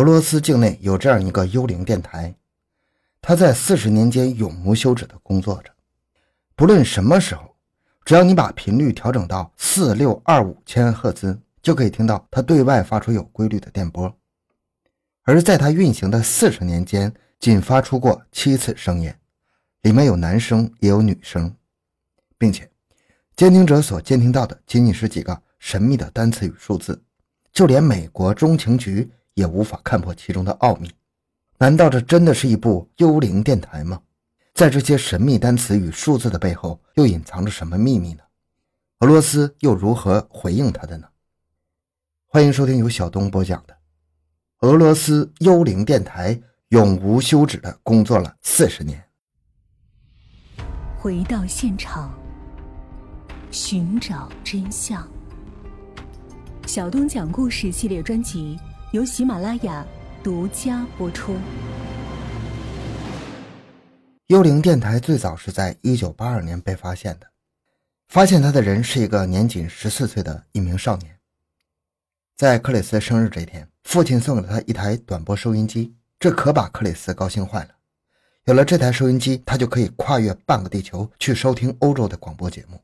俄罗斯境内有这样一个幽灵电台，它在四十年间永无休止地工作着。不论什么时候，只要你把频率调整到四六二五千赫兹，就可以听到它对外发出有规律的电波。而在它运行的四十年间，仅发出过七次声音，里面有男声也有女声，并且监听者所监听到的仅仅是几个神秘的单词与数字，就连美国中情局。也无法看破其中的奥秘，难道这真的是一部幽灵电台吗？在这些神秘单词与数字的背后，又隐藏着什么秘密呢？俄罗斯又如何回应他的呢？欢迎收听由小东播讲的《俄罗斯幽灵电台》，永无休止的工作了四十年。回到现场，寻找真相。小东讲故事系列专辑。由喜马拉雅独家播出。幽灵电台最早是在一九八二年被发现的，发现它的人是一个年仅十四岁的一名少年。在克里斯生日这天，父亲送给了他一台短波收音机，这可把克里斯高兴坏了。有了这台收音机，他就可以跨越半个地球去收听欧洲的广播节目。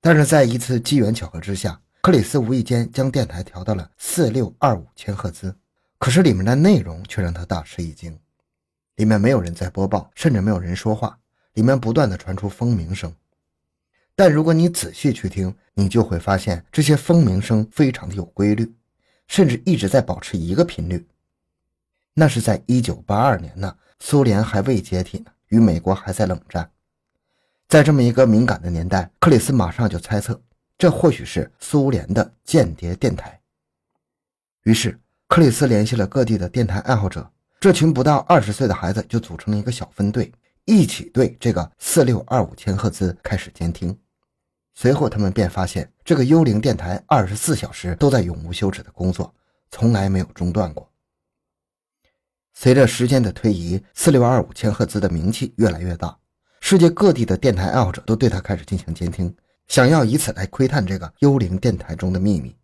但是在一次机缘巧合之下。克里斯无意间将电台调到了四六二五千赫兹，可是里面的内容却让他大吃一惊。里面没有人在播报，甚至没有人说话，里面不断的传出蜂鸣声。但如果你仔细去听，你就会发现这些蜂鸣声非常的有规律，甚至一直在保持一个频率。那是在一九八二年呢，苏联还未解体呢，与美国还在冷战。在这么一个敏感的年代，克里斯马上就猜测。这或许是苏联的间谍电台。于是，克里斯联系了各地的电台爱好者，这群不到二十岁的孩子就组成了一个小分队，一起对这个四六二五千赫兹开始监听。随后，他们便发现这个幽灵电台二十四小时都在永无休止的工作，从来没有中断过。随着时间的推移，四六二五千赫兹的名气越来越大，世界各地的电台爱好者都对它开始进行监听。想要以此来窥探这个幽灵电台中的秘密，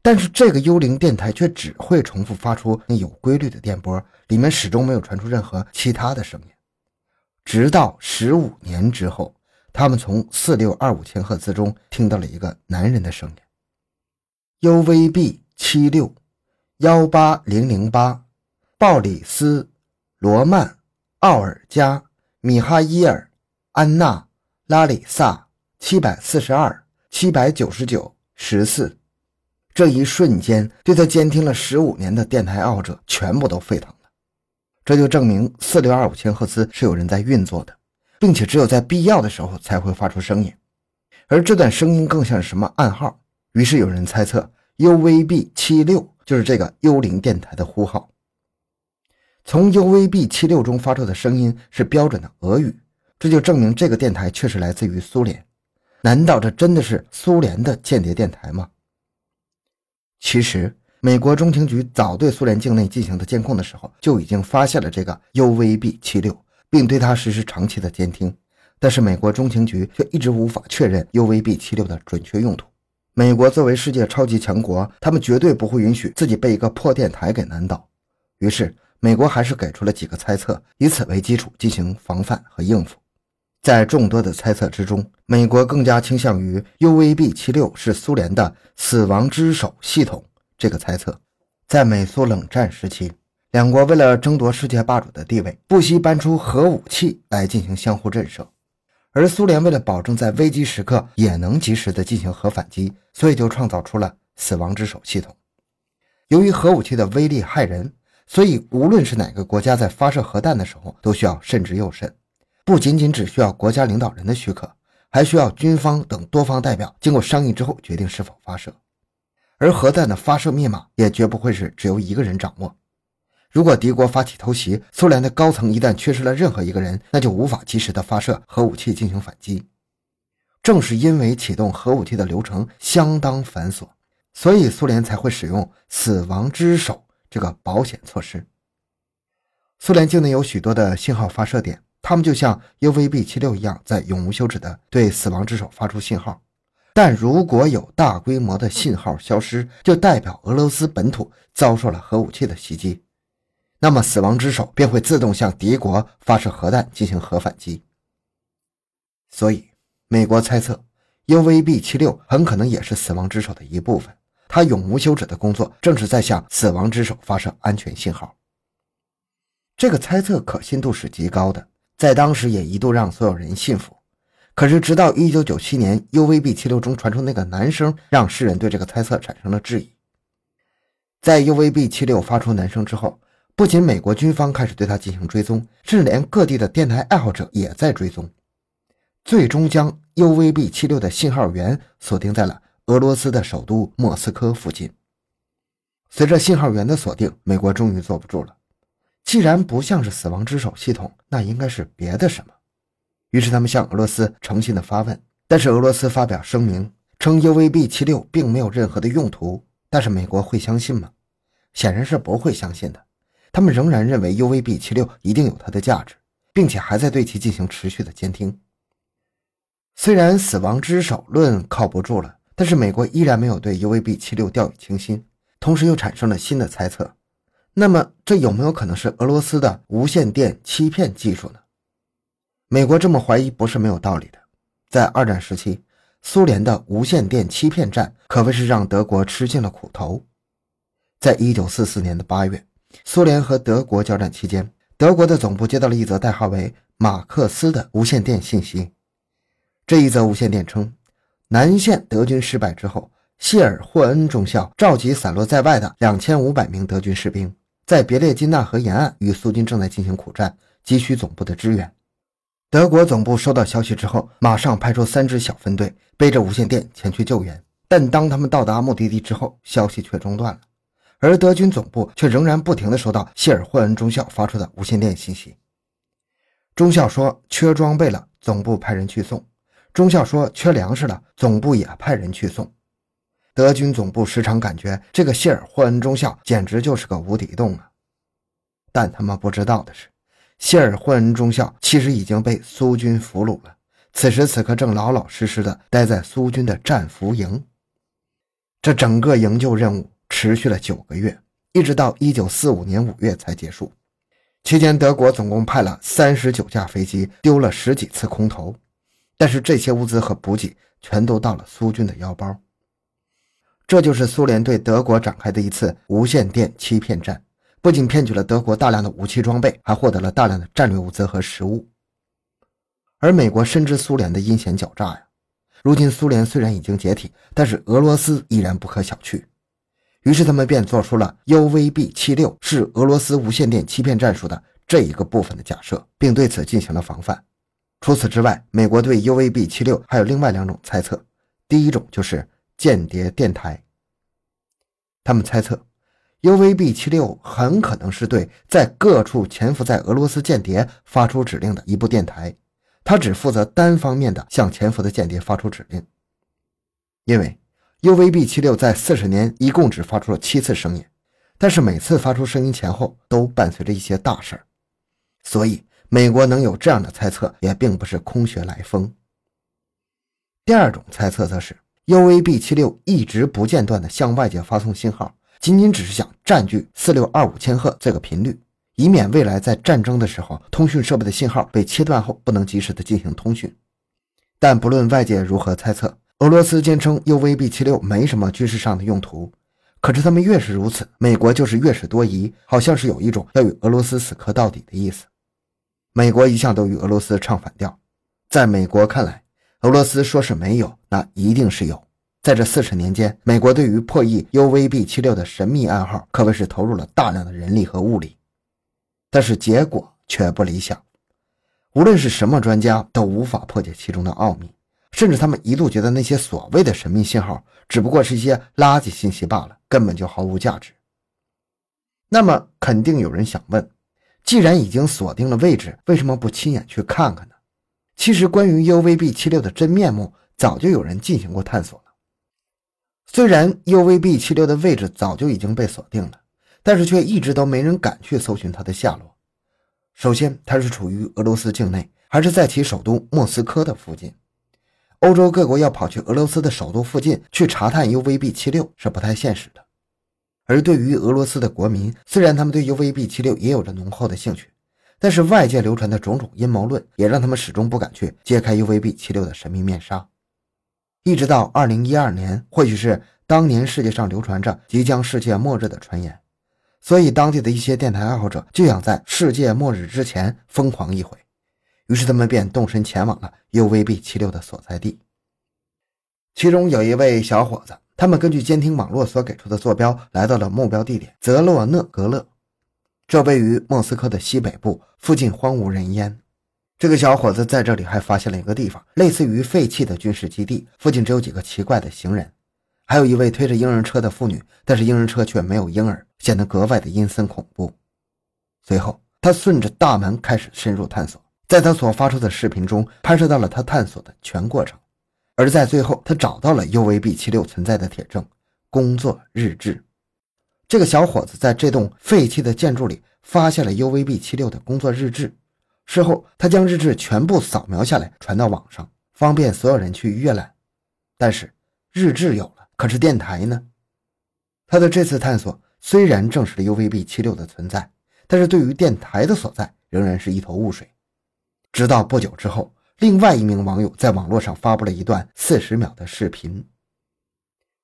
但是这个幽灵电台却只会重复发出有规律的电波，里面始终没有传出任何其他的声音。直到十五年之后，他们从四六二五千赫兹中听到了一个男人的声音：UVB 七六幺八零零八，鲍里斯、罗曼、奥尔加、米哈伊尔、安娜、拉里萨。七百四十二，七百九十九，十四。这一瞬间，对他监听了十五年的电台爱好者全部都沸腾了。这就证明四六二五千赫兹是有人在运作的，并且只有在必要的时候才会发出声音。而这段声音更像是什么暗号？于是有人猜测，UVB 七六就是这个幽灵电台的呼号。从 UVB 七六中发出的声音是标准的俄语，这就证明这个电台确实来自于苏联。难道这真的是苏联的间谍电台吗？其实，美国中情局早对苏联境内进行的监控的时候，就已经发现了这个 UVB 七六，并对它实施长期的监听。但是，美国中情局却一直无法确认 UVB 七六的准确用途。美国作为世界超级强国，他们绝对不会允许自己被一个破电台给难倒。于是，美国还是给出了几个猜测，以此为基础进行防范和应付。在众多的猜测之中，美国更加倾向于 UVB 七六是苏联的“死亡之手”系统这个猜测。在美苏冷战时期，两国为了争夺世界霸主的地位，不惜搬出核武器来进行相互震慑。而苏联为了保证在危机时刻也能及时的进行核反击，所以就创造出了“死亡之手”系统。由于核武器的威力骇人，所以无论是哪个国家在发射核弹的时候，都需要慎之又慎。不仅仅只需要国家领导人的许可，还需要军方等多方代表经过商议之后决定是否发射。而核弹的发射密码也绝不会是只由一个人掌握。如果敌国发起偷袭，苏联的高层一旦缺失了任何一个人，那就无法及时的发射核武器进行反击。正是因为启动核武器的流程相当繁琐，所以苏联才会使用“死亡之手”这个保险措施。苏联境内有许多的信号发射点。他们就像 UVB 七六一样，在永无休止的对死亡之手发出信号，但如果有大规模的信号消失，就代表俄罗斯本土遭受了核武器的袭击，那么死亡之手便会自动向敌国发射核弹进行核反击。所以，美国猜测 UVB 七六很可能也是死亡之手的一部分，它永无休止的工作正是在向死亡之手发射安全信号。这个猜测可信度是极高的，在当时也一度让所有人信服。可是，直到1997年，UVB76 中传出那个男声，让世人对这个猜测产生了质疑。在 UVB76 发出男声之后，不仅美国军方开始对它进行追踪，甚至连各地的电台爱好者也在追踪，最终将 UVB76 的信号源锁定在了俄罗斯的首都莫斯科附近。随着信号源的锁定，美国终于坐不住了。既然不像是死亡之手系统，那应该是别的什么。于是他们向俄罗斯诚心的发问，但是俄罗斯发表声明称 UVB 七六并没有任何的用途。但是美国会相信吗？显然是不会相信的。他们仍然认为 UVB 七六一定有它的价值，并且还在对其进行持续的监听。虽然死亡之手论靠不住了，但是美国依然没有对 UVB 七六掉以轻心，同时又产生了新的猜测。那么这有没有可能是俄罗斯的无线电欺骗技术呢？美国这么怀疑不是没有道理的。在二战时期，苏联的无线电欺骗战可谓是让德国吃尽了苦头。在一九四四年的八月，苏联和德国交战期间，德国的总部接到了一则代号为“马克思”的无线电信息。这一则无线电称，南线德军失败之后，谢尔霍恩中校召集散落在外的两千五百名德军士兵，在别列金纳河沿岸与苏军正在进行苦战，急需总部的支援。德国总部收到消息之后，马上派出三支小分队，背着无线电前去救援。但当他们到达目的地之后，消息却中断了，而德军总部却仍然不停地收到谢尔霍恩中校发出的无线电信息。中校说缺装备了，总部派人去送；中校说缺粮食了，总部也派人去送。德军总部时常感觉这个谢尔霍恩中校简直就是个无底洞啊！但他们不知道的是。谢尔霍恩中校其实已经被苏军俘虏了，此时此刻正老老实实的待在苏军的战俘营。这整个营救任务持续了九个月，一直到一九四五年五月才结束。期间，德国总共派了三十九架飞机，丢了十几次空投，但是这些物资和补给全都到了苏军的腰包。这就是苏联对德国展开的一次无线电欺骗战。不仅骗取了德国大量的武器装备，还获得了大量的战略物资和食物。而美国深知苏联的阴险狡诈呀，如今苏联虽然已经解体，但是俄罗斯依然不可小觑。于是他们便做出了 UVB 七六是俄罗斯无线电欺骗战术的这一个部分的假设，并对此进行了防范。除此之外，美国对 UVB 七六还有另外两种猜测，第一种就是间谍电台，他们猜测。UVB 七六很可能是对在各处潜伏在俄罗斯间谍发出指令的一部电台，它只负责单方面的向潜伏的间谍发出指令。因为 UVB 七六在四十年一共只发出了七次声音，但是每次发出声音前后都伴随着一些大事儿，所以美国能有这样的猜测也并不是空穴来风。第二种猜测则是 UVB 七六一直不间断的向外界发送信号。仅仅只是想占据四六二五千赫这个频率，以免未来在战争的时候，通讯设备的信号被切断后不能及时的进行通讯。但不论外界如何猜测，俄罗斯坚称 UVB 七六没什么军事上的用途。可是他们越是如此，美国就是越是多疑，好像是有一种要与俄罗斯死磕到底的意思。美国一向都与俄罗斯唱反调，在美国看来，俄罗斯说是没有，那一定是有。在这四十年间，美国对于破译 UVB 七六的神秘暗号可谓是投入了大量的人力和物力，但是结果却不理想。无论是什么专家都无法破解其中的奥秘，甚至他们一度觉得那些所谓的神秘信号只不过是一些垃圾信息罢了，根本就毫无价值。那么，肯定有人想问：既然已经锁定了位置，为什么不亲眼去看看呢？其实，关于 UVB 七六的真面目，早就有人进行过探索了。虽然 UVB 七六的位置早就已经被锁定了，但是却一直都没人敢去搜寻它的下落。首先，它是处于俄罗斯境内，还是在其首都莫斯科的附近？欧洲各国要跑去俄罗斯的首都附近去查探 UVB 七六是不太现实的。而对于俄罗斯的国民，虽然他们对 UVB 七六也有着浓厚的兴趣，但是外界流传的种种阴谋论也让他们始终不敢去揭开 UVB 七六的神秘面纱。一直到二零一二年，或许是当年世界上流传着即将世界末日的传言，所以当地的一些电台爱好者就想在世界末日之前疯狂一回。于是他们便动身前往了 UVB 七六的所在地。其中有一位小伙子，他们根据监听网络所给出的坐标，来到了目标地点泽洛讷格勒，这位于莫斯科的西北部，附近荒无人烟。这个小伙子在这里还发现了一个地方，类似于废弃的军事基地，附近只有几个奇怪的行人，还有一位推着婴儿车的妇女，但是婴儿车却没有婴儿，显得格外的阴森恐怖。随后，他顺着大门开始深入探索。在他所发出的视频中，拍摄到了他探索的全过程，而在最后，他找到了 UVB 七六存在的铁证——工作日志。这个小伙子在这栋废弃的建筑里发现了 UVB 七六的工作日志。事后，他将日志全部扫描下来，传到网上，方便所有人去阅览。但是，日志有了，可是电台呢？他的这次探索虽然证实了 UVB 七六的存在，但是对于电台的所在仍然是一头雾水。直到不久之后，另外一名网友在网络上发布了一段四十秒的视频。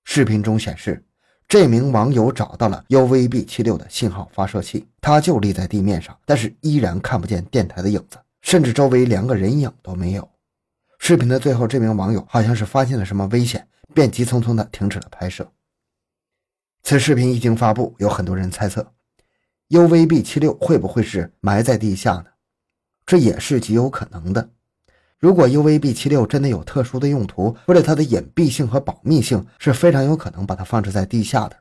视频中显示，这名网友找到了 UVB 七六的信号发射器，它就立在地面上，但是依然看不见电台的影子，甚至周围连个人影都没有。视频的最后，这名网友好像是发现了什么危险，便急匆匆地停止了拍摄。此视频一经发布，有很多人猜测，UVB 七六会不会是埋在地下呢？这也是极有可能的。如果 UVB 七六真的有特殊的用途，为了它的隐蔽性和保密性，是非常有可能把它放置在地下的，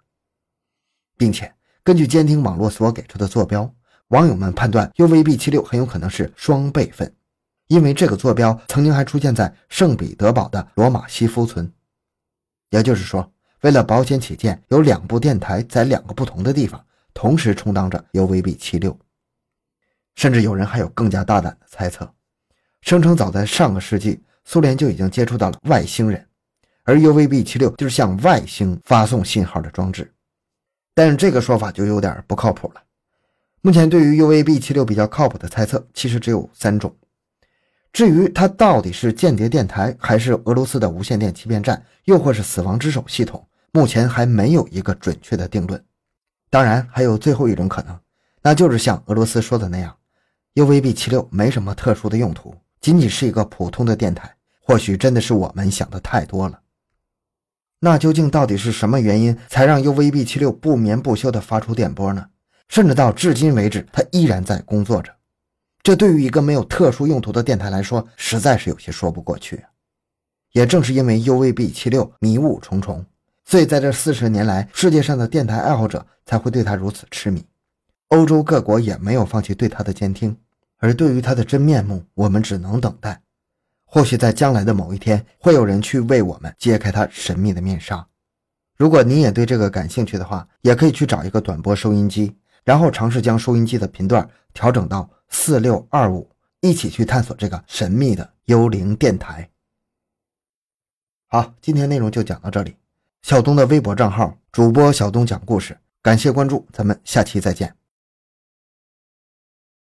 并且根据监听网络所给出的坐标，网友们判断 UVB 七六很有可能是双备份，因为这个坐标曾经还出现在圣彼得堡的罗马西夫村。也就是说，为了保险起见，有两部电台在两个不同的地方同时充当着 UVB 七六。甚至有人还有更加大胆的猜测，声称早在上个世纪，苏联就已经接触到了外星人，而 UVB 七六就是向外星发送信号的装置。但是这个说法就有点不靠谱了。目前对于 UVB 七六比较靠谱的猜测，其实只有三种。至于它到底是间谍电台，还是俄罗斯的无线电欺骗站，又或是死亡之手系统，目前还没有一个准确的定论。当然，还有最后一种可能，那就是像俄罗斯说的那样。UVB 七六没什么特殊的用途，仅仅是一个普通的电台。或许真的是我们想的太多了。那究竟到底是什么原因，才让 UVB 七六不眠不休地发出电波呢？甚至到至今为止，它依然在工作着。这对于一个没有特殊用途的电台来说，实在是有些说不过去。也正是因为 UVB 七六迷雾重重，所以在这四十年来，世界上的电台爱好者才会对它如此痴迷。欧洲各国也没有放弃对他的监听，而对于他的真面目，我们只能等待。或许在将来的某一天，会有人去为我们揭开他神秘的面纱。如果你也对这个感兴趣的话，也可以去找一个短波收音机，然后尝试将收音机的频段调整到四六二五，一起去探索这个神秘的幽灵电台。好，今天内容就讲到这里。小东的微博账号主播小东讲故事，感谢关注，咱们下期再见。